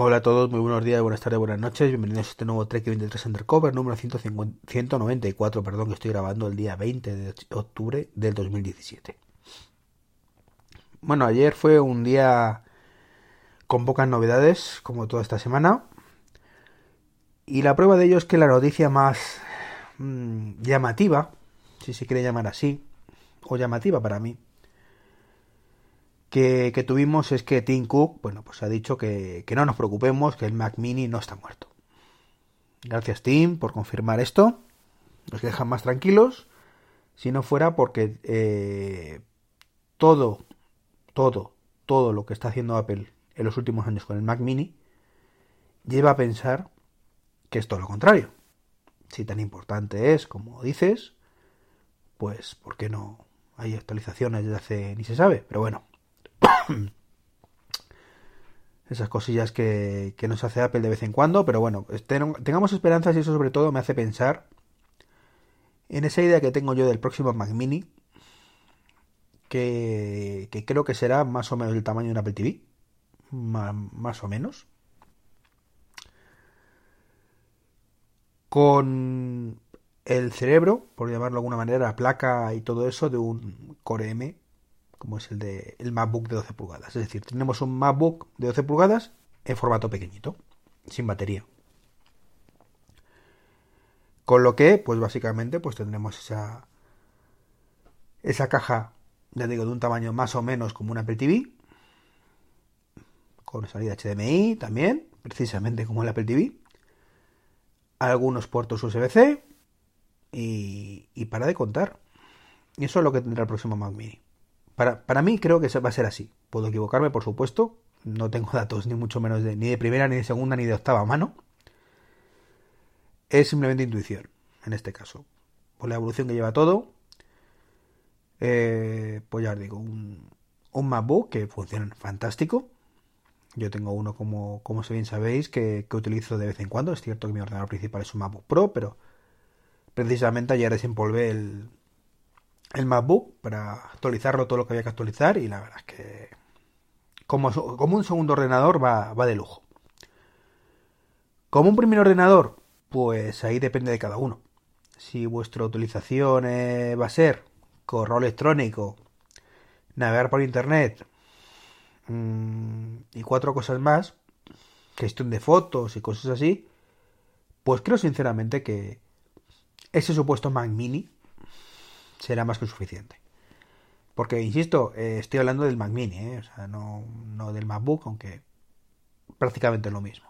Hola a todos, muy buenos días, buenas tardes, buenas noches. Bienvenidos a este nuevo Trek 23 Undercover número 150, 194, perdón, que estoy grabando el día 20 de octubre del 2017. Bueno, ayer fue un día con pocas novedades, como toda esta semana. Y la prueba de ello es que la noticia más mmm, llamativa, si se quiere llamar así, o llamativa para mí, que, tuvimos es que Tim Cook, bueno, pues ha dicho que, que, no nos preocupemos, que el Mac Mini no está muerto. Gracias Tim por confirmar esto. Nos dejan más tranquilos. Si no fuera porque eh, todo, todo, todo lo que está haciendo Apple en los últimos años con el Mac Mini lleva a pensar que es todo lo contrario. Si tan importante es como dices, pues ¿por qué no hay actualizaciones desde hace ni se sabe? Pero bueno, esas cosillas que, nos hace Apple de vez en cuando, pero bueno, tengamos esperanzas y eso sobre todo me hace pensar en esa idea que tengo yo del próximo Mac Mini, que, que creo que será más o menos el tamaño de un Apple TV, más, más o menos, con el cerebro, por llamarlo de alguna manera, la placa y todo eso de un Core M como es el de el MacBook de 12 pulgadas. Es decir, tenemos un MacBook de 12 pulgadas en formato pequeñito, sin batería. Con lo que, pues básicamente, pues tendremos esa esa caja, ya digo, de un tamaño más o menos como una Apple TV, con salida HDMI también, precisamente como el Apple TV, algunos puertos USB-C y, y para de contar. Y eso es lo que tendrá el próximo Mac Mini. Para, para mí creo que va a ser así. Puedo equivocarme, por supuesto. No tengo datos ni mucho menos de ni de primera, ni de segunda, ni de octava mano. Es simplemente intuición, en este caso. Por la evolución que lleva todo. Eh, pues ya os digo, un, un MacBook que funciona fantástico. Yo tengo uno, como, como bien sabéis, que, que, utilizo de vez en cuando. Es cierto que mi ordenador principal es un MacBook Pro, pero precisamente ayer desempolvé el, el MacBook para actualizarlo todo lo que había que actualizar y la verdad es que como, como un segundo ordenador va, va de lujo. Como un primer ordenador, pues ahí depende de cada uno. Si vuestra utilización eh, va a ser correo electrónico, navegar por internet mmm, y cuatro cosas más, gestión de fotos y cosas así, pues creo sinceramente que ese supuesto Mac Mini será más que suficiente. Porque, insisto, eh, estoy hablando del Mac Mini, eh, o sea, no, no del MacBook, aunque prácticamente lo mismo.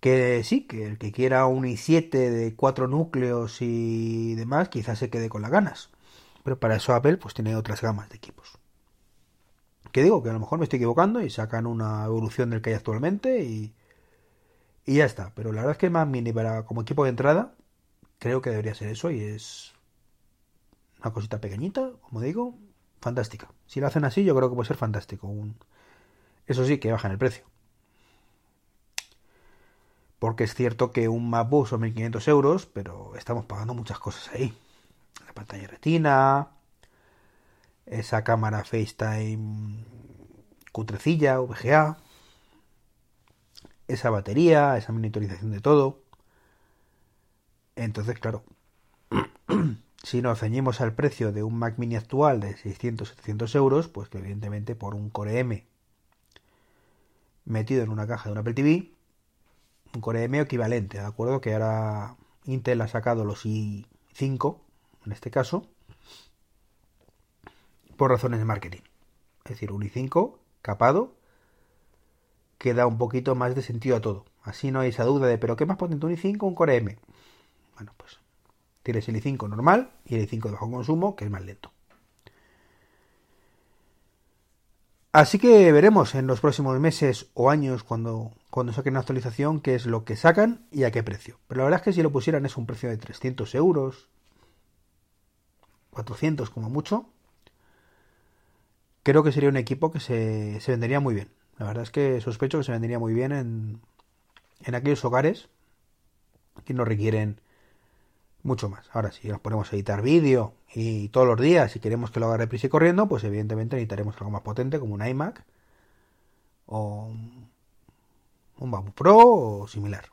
Que sí, que el que quiera un i7 de cuatro núcleos y demás, quizás se quede con las ganas. Pero para eso Apple pues tiene otras gamas de equipos. Que digo que a lo mejor me estoy equivocando y sacan una evolución del que hay actualmente y, y ya está. Pero la verdad es que el Mac Mini para como equipo de entrada creo que debería ser eso y es una cosita pequeñita, como digo, fantástica. Si lo hacen así, yo creo que puede ser fantástico. Un... Eso sí, que bajan el precio. Porque es cierto que un MacBook son 1500 euros, pero estamos pagando muchas cosas ahí. La pantalla retina, esa cámara FaceTime cutrecilla, VGA, esa batería, esa monitorización de todo. Entonces, claro, si nos ceñimos al precio de un Mac mini actual de 600-700 euros, pues que evidentemente por un Core M metido en una caja de un Apple TV, un Core M equivalente, ¿de acuerdo? Que ahora Intel ha sacado los i5, en este caso, por razones de marketing. Es decir, un i5 capado que da un poquito más de sentido a todo. Así no hay esa duda de, pero ¿qué más potente un i5 un Core M? Bueno, pues tienes el i5 normal y el i5 de bajo consumo, que es más lento. Así que veremos en los próximos meses o años cuando, cuando saquen una actualización qué es lo que sacan y a qué precio. Pero la verdad es que si lo pusieran es un precio de 300 euros, 400 como mucho, creo que sería un equipo que se, se vendería muy bien. La verdad es que sospecho que se vendería muy bien en, en aquellos hogares que no requieren mucho más. Ahora, si nos ponemos a editar vídeo y todos los días, si queremos que lo haga reprisa y corriendo, pues evidentemente necesitaremos algo más potente como un iMac o un, un Pro o similar.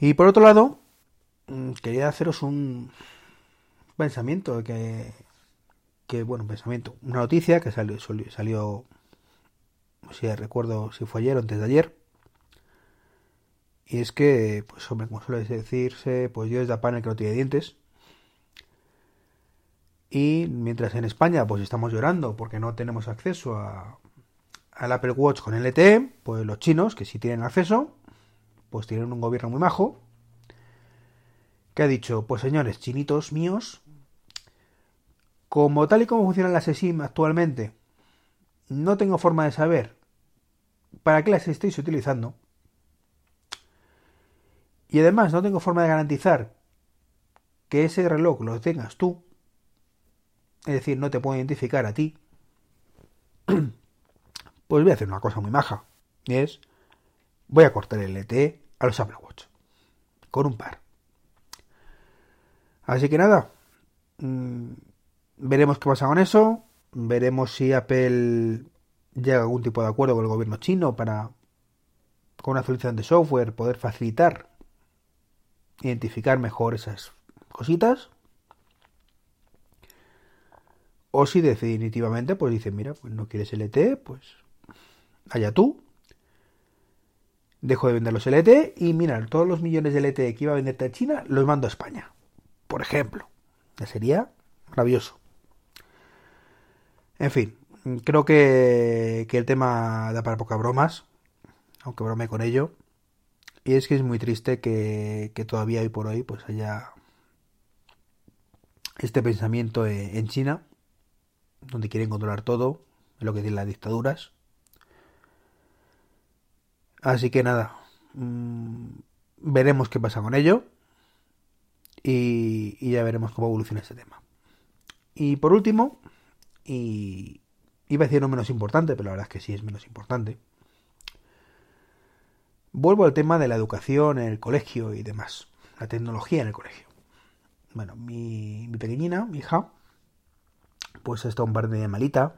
Y por otro lado, mm, quería haceros un pensamiento que, que bueno, pensamiento, una noticia que salió, salió, si recuerdo si fue ayer o antes de ayer, y es que, pues hombre, como suele decirse, pues Dios da pan el que no tiene dientes. Y mientras en España pues estamos llorando porque no tenemos acceso a, al Apple Watch con LTE, pues los chinos, que sí tienen acceso, pues tienen un gobierno muy majo, que ha dicho, pues señores, chinitos míos, como tal y como funcionan las SIM actualmente, no tengo forma de saber para qué las estáis utilizando, y además no tengo forma de garantizar que ese reloj lo tengas tú, es decir, no te puedo identificar a ti, pues voy a hacer una cosa muy maja, y es, voy a cortar el LTE a los Apple Watch, con un par. Así que nada, mm, veremos qué pasa con eso, veremos si Apple llega a algún tipo de acuerdo con el gobierno chino para, con una solución de software, poder facilitar identificar mejor esas cositas. O si definitivamente pues dicen, mira, pues no quieres LTE, pues allá tú. Dejo de vender los LTE y mira, todos los millones de LTE que iba a venderte a China los mando a España. Por ejemplo. Ya sería maravilloso. En fin, creo que, que el tema da para pocas bromas. Aunque brome con ello. Y es que es muy triste que, todavía hoy por hoy pues haya este pensamiento e, en China, donde quieren controlar todo, lo que dicen las dictaduras. Así que nada, mm, veremos qué pasa con ello y, y, ya veremos cómo evoluciona este tema. Y por último, y iba a decir no menos importante, pero la verdad es que sí es menos importante, Vuelvo al tema de la educación en el colegio y demás, la tecnología en el colegio. Bueno, mi, pequeñina, mi hija, pues está un par de malita,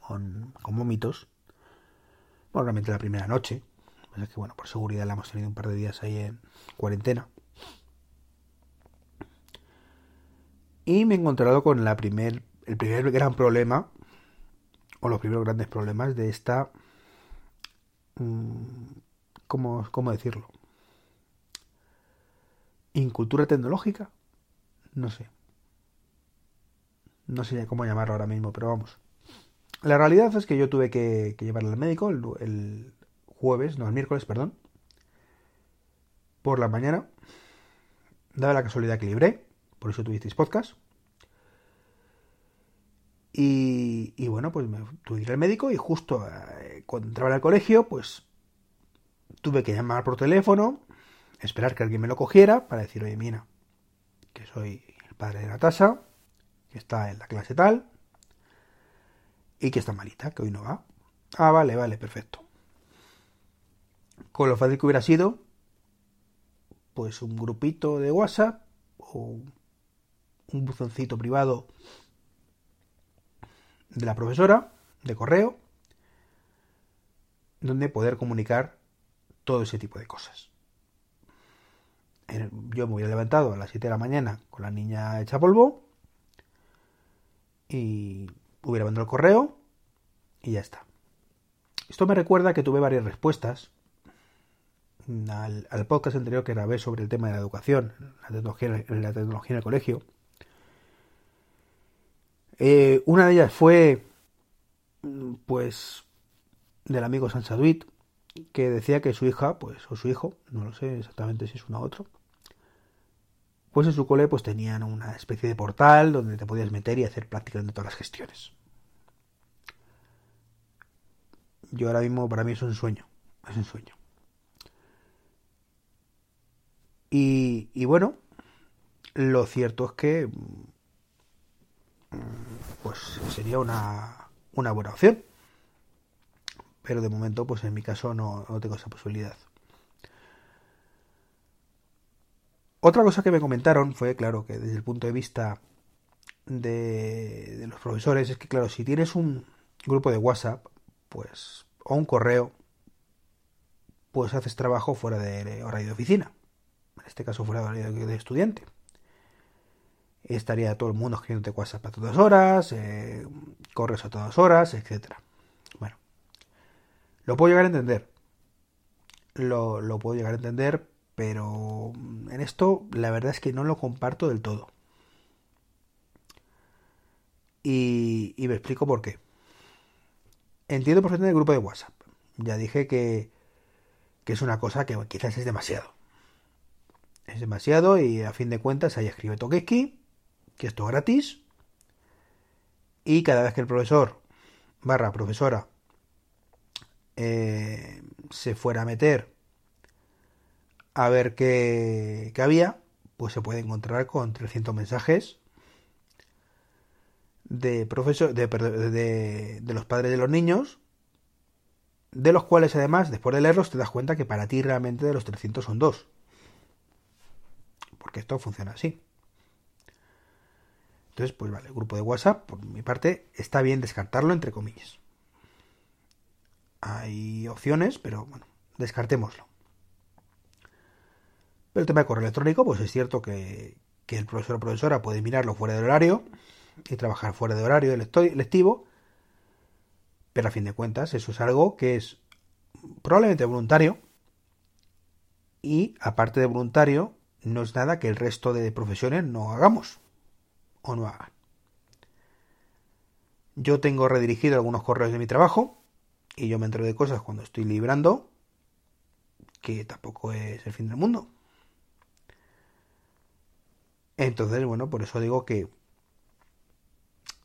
con, con vómitos. Bueno, realmente la primera noche. Es que, bueno, por seguridad la hemos tenido un par de días ahí en cuarentena. Y me he encontrado con la primer, el primer gran problema, o los primeros grandes problemas de esta mm, ¿cómo, cómo decirlo? ¿Incultura tecnológica? No sé. No sé cómo llamarlo ahora mismo, pero vamos. La realidad es que yo tuve que, llevarle al médico el, jueves, no, el miércoles, perdón. Por la mañana. Daba la casualidad que libré, por eso tuvisteis podcast. Y, y, bueno, pues me tuve que ir al médico y justo eh, cuando entraba al colegio, pues tuve que llamar por teléfono, esperar que alguien me lo cogiera para decir, oye, mira, que soy el padre de Natasha, que está en la clase tal, y que está malita, que hoy no va. Ah, vale, vale, perfecto. Con lo fácil que hubiera sido, pues un grupito de WhatsApp o un buzoncito privado de la profesora, de correo, donde poder comunicar todo ese tipo de cosas. Yo me hubiera levantado a las 7 de la mañana con la niña hecha polvo y hubiera mandado el correo y ya está. Esto me recuerda que tuve varias respuestas al, podcast anterior que grabé sobre el tema de la educación, la tecnología, la tecnología en el colegio. Eh, una de ellas fue, pues, del amigo Sansaduit, que decía que su hija, pues, o su hijo, no lo sé exactamente si es uno u otro, pues en su cole pues tenían una especie de portal donde te podías meter y hacer prácticamente todas las gestiones. Yo ahora mismo, para mí es un sueño, es un sueño. Y, y bueno, lo cierto es que mm, pues sería una, una buena opción pero de momento, pues en mi caso no, tengo esa posibilidad. Otra cosa que me comentaron fue, claro, que desde el punto de vista de, los profesores, es que, claro, si tienes un, grupo de WhatsApp, pues, o un correo, pues haces trabajo fuera de horario de oficina. En este caso fuera de horario de estudiante. Estaría todo el mundo escribiéndote WhatsApp a todas horas, eh, corres a todas horas, etcétera. Lo puedo llegar a entender. Lo, lo puedo llegar a entender, pero en esto la verdad es que no lo comparto del todo. Y, me explico por qué. Entiendo perfectamente el grupo de WhatsApp. Ya dije que, que es una cosa que quizás es demasiado. Es demasiado y a fin de cuentas ahí escribe Tokeski, que esto es gratis. Y cada vez que el profesor barra profesora eh, se fuera a meter a ver qué, qué había, pues se puede encontrar con 300 mensajes de, profesor, de, de, los padres de los niños, de los cuales además, después de leerlos, te das cuenta que para ti realmente de los 300 son dos. Porque esto funciona así. Entonces, pues vale, el grupo de WhatsApp, por mi parte, está bien descartarlo entre comillas. Hay opciones, pero bueno, descartémoslo. Pero el tema de correo electrónico, pues es cierto que, que el profesor o profesora puede mirarlo fuera del horario y trabajar fuera de horario lectivo, pero a fin de cuentas eso es algo que es probablemente voluntario y aparte de voluntario no es nada que el resto de profesiones no hagamos o no hagan. Yo tengo redirigido algunos correos de mi trabajo y yo me entero de cosas cuando estoy librando que tampoco es el fin del mundo. Entonces, bueno, por eso digo que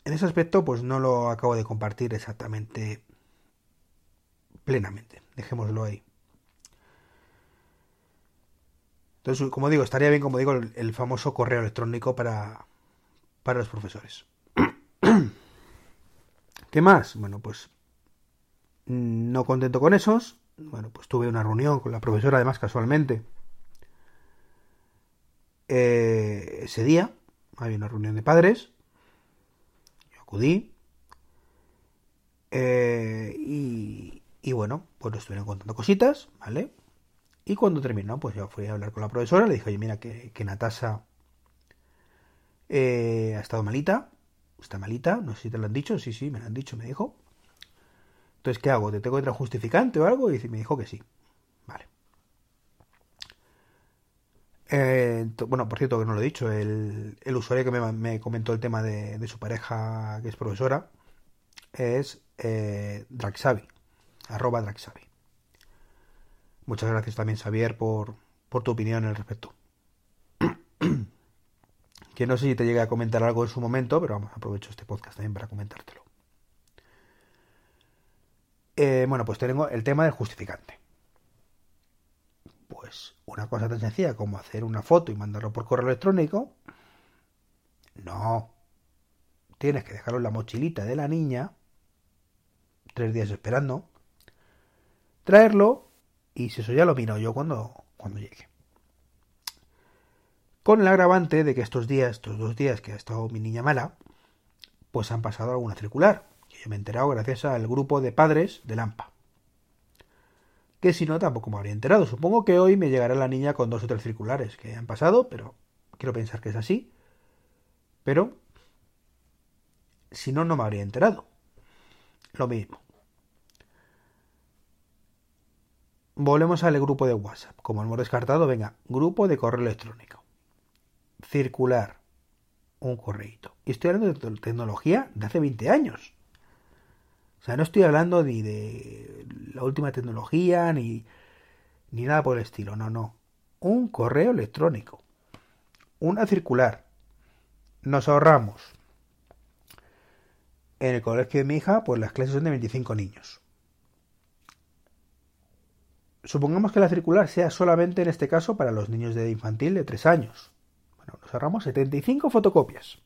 en ese aspecto, pues no lo acabo de compartir exactamente plenamente. Dejémoslo ahí. Entonces, como digo, estaría bien, como digo, el, famoso correo electrónico para, para los profesores. ¿Qué más? Bueno, pues no contento con esos. Bueno, pues tuve una reunión con la profesora, además, casualmente. Eh, ese día había una reunión de padres acudí. Eh, y, bueno, pues nos estuvieron contando cositas, ¿vale? Y cuando terminó, pues yo fui a hablar con la profesora, le dije, oye, mira que, que Natasa eh, ha estado malita, está malita, no sé si te lo han dicho, sí, sí, me lo han dicho, me dijo. Entonces, ¿qué hago? ¿Te tengo que traer justificante o algo? Y me dijo que sí. Eh, bueno, por cierto, que no lo he dicho, el, usuario que me, comentó el tema de, su pareja, que es profesora, es eh, Draxavi, arroba Draxavi. Muchas gracias también, Xavier, por, tu opinión al respecto. que no sé si te llegué a comentar algo en su momento, pero aprovecho este podcast también para comentártelo. Eh, bueno, pues tengo el tema del justificante. Pues una cosa tan sencilla como hacer una foto y mandarlo por correo electrónico. No. Tienes que dejarlo en la mochilita de la niña. Tres días esperando. Traerlo. Y si eso ya lo miro yo cuando, cuando llegue. Con el agravante de que estos días, estos dos días que ha estado mi niña mala, pues han pasado alguna circular. Yo me he enterado gracias al grupo de padres de Lampa que si no tampoco me habría enterado. Supongo que hoy me llegará la niña con dos o tres circulares que han pasado, pero quiero pensar que es así. Pero si no, no me habría enterado. Lo mismo. Volvemos al grupo de WhatsApp. Como hemos descartado, venga, grupo de correo electrónico. Circular. Un correito. Y estoy hablando de tecnología de hace 20 años. O sea, no estoy hablando ni de la última tecnología, ni, ni nada por el estilo. No, no. Un correo electrónico. Una circular. Nos ahorramos. En el colegio de mi hija, pues las clases son de 25 niños. Supongamos que la circular sea solamente en este caso para los niños de infantil de 3 años. Bueno, nos ahorramos 75 fotocopias.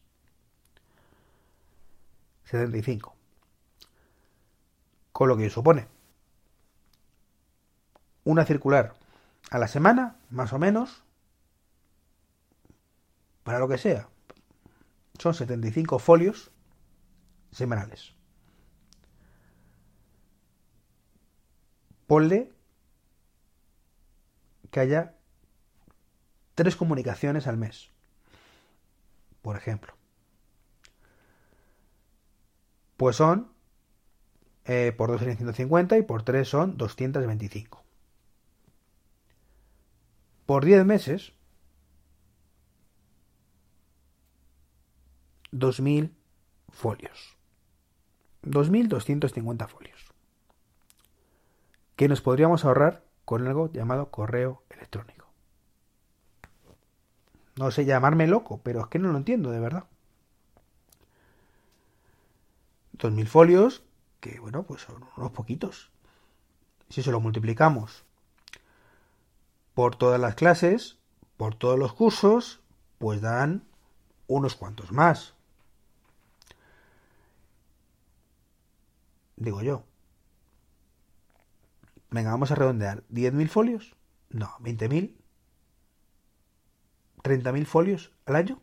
75 con lo que supone una circular a la semana, más o menos, para lo que sea. Son 75 folios semanales. ponle que haya tres comunicaciones al mes, por ejemplo. Pues son, eh, por 2 serían 150 y por 3 son 225. Por 10 meses, 2.000 folios. 2.250 folios. Que nos podríamos ahorrar con algo llamado correo electrónico. No sé llamarme loco, pero es que no lo entiendo de verdad. 2.000 folios, que bueno, pues son unos poquitos. Si se lo multiplicamos por todas las clases, por todos los cursos, pues dan unos cuantos más. Digo yo. Venga, vamos a redondear. ¿10.000 folios? No, ¿20.000? ¿30.000 folios al año?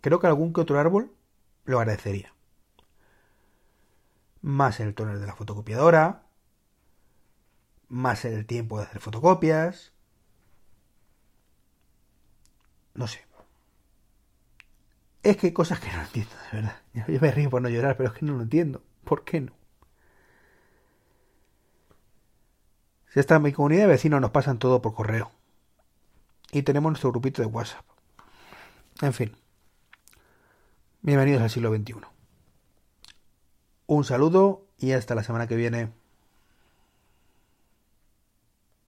Creo que algún que otro árbol lo agradecería. Más el tóner de la fotocopiadora, más el tiempo de hacer fotocopias. No sé. Es que hay cosas que no entiendo, de verdad. Yo me río por no llorar, pero es que no lo entiendo. ¿Por qué no? Si esta en mi comunidad de vecinos nos pasan todo por correo. Y tenemos nuestro grupito de WhatsApp. En fin. Bienvenidos al siglo XXI. Un saludo y hasta la semana que viene.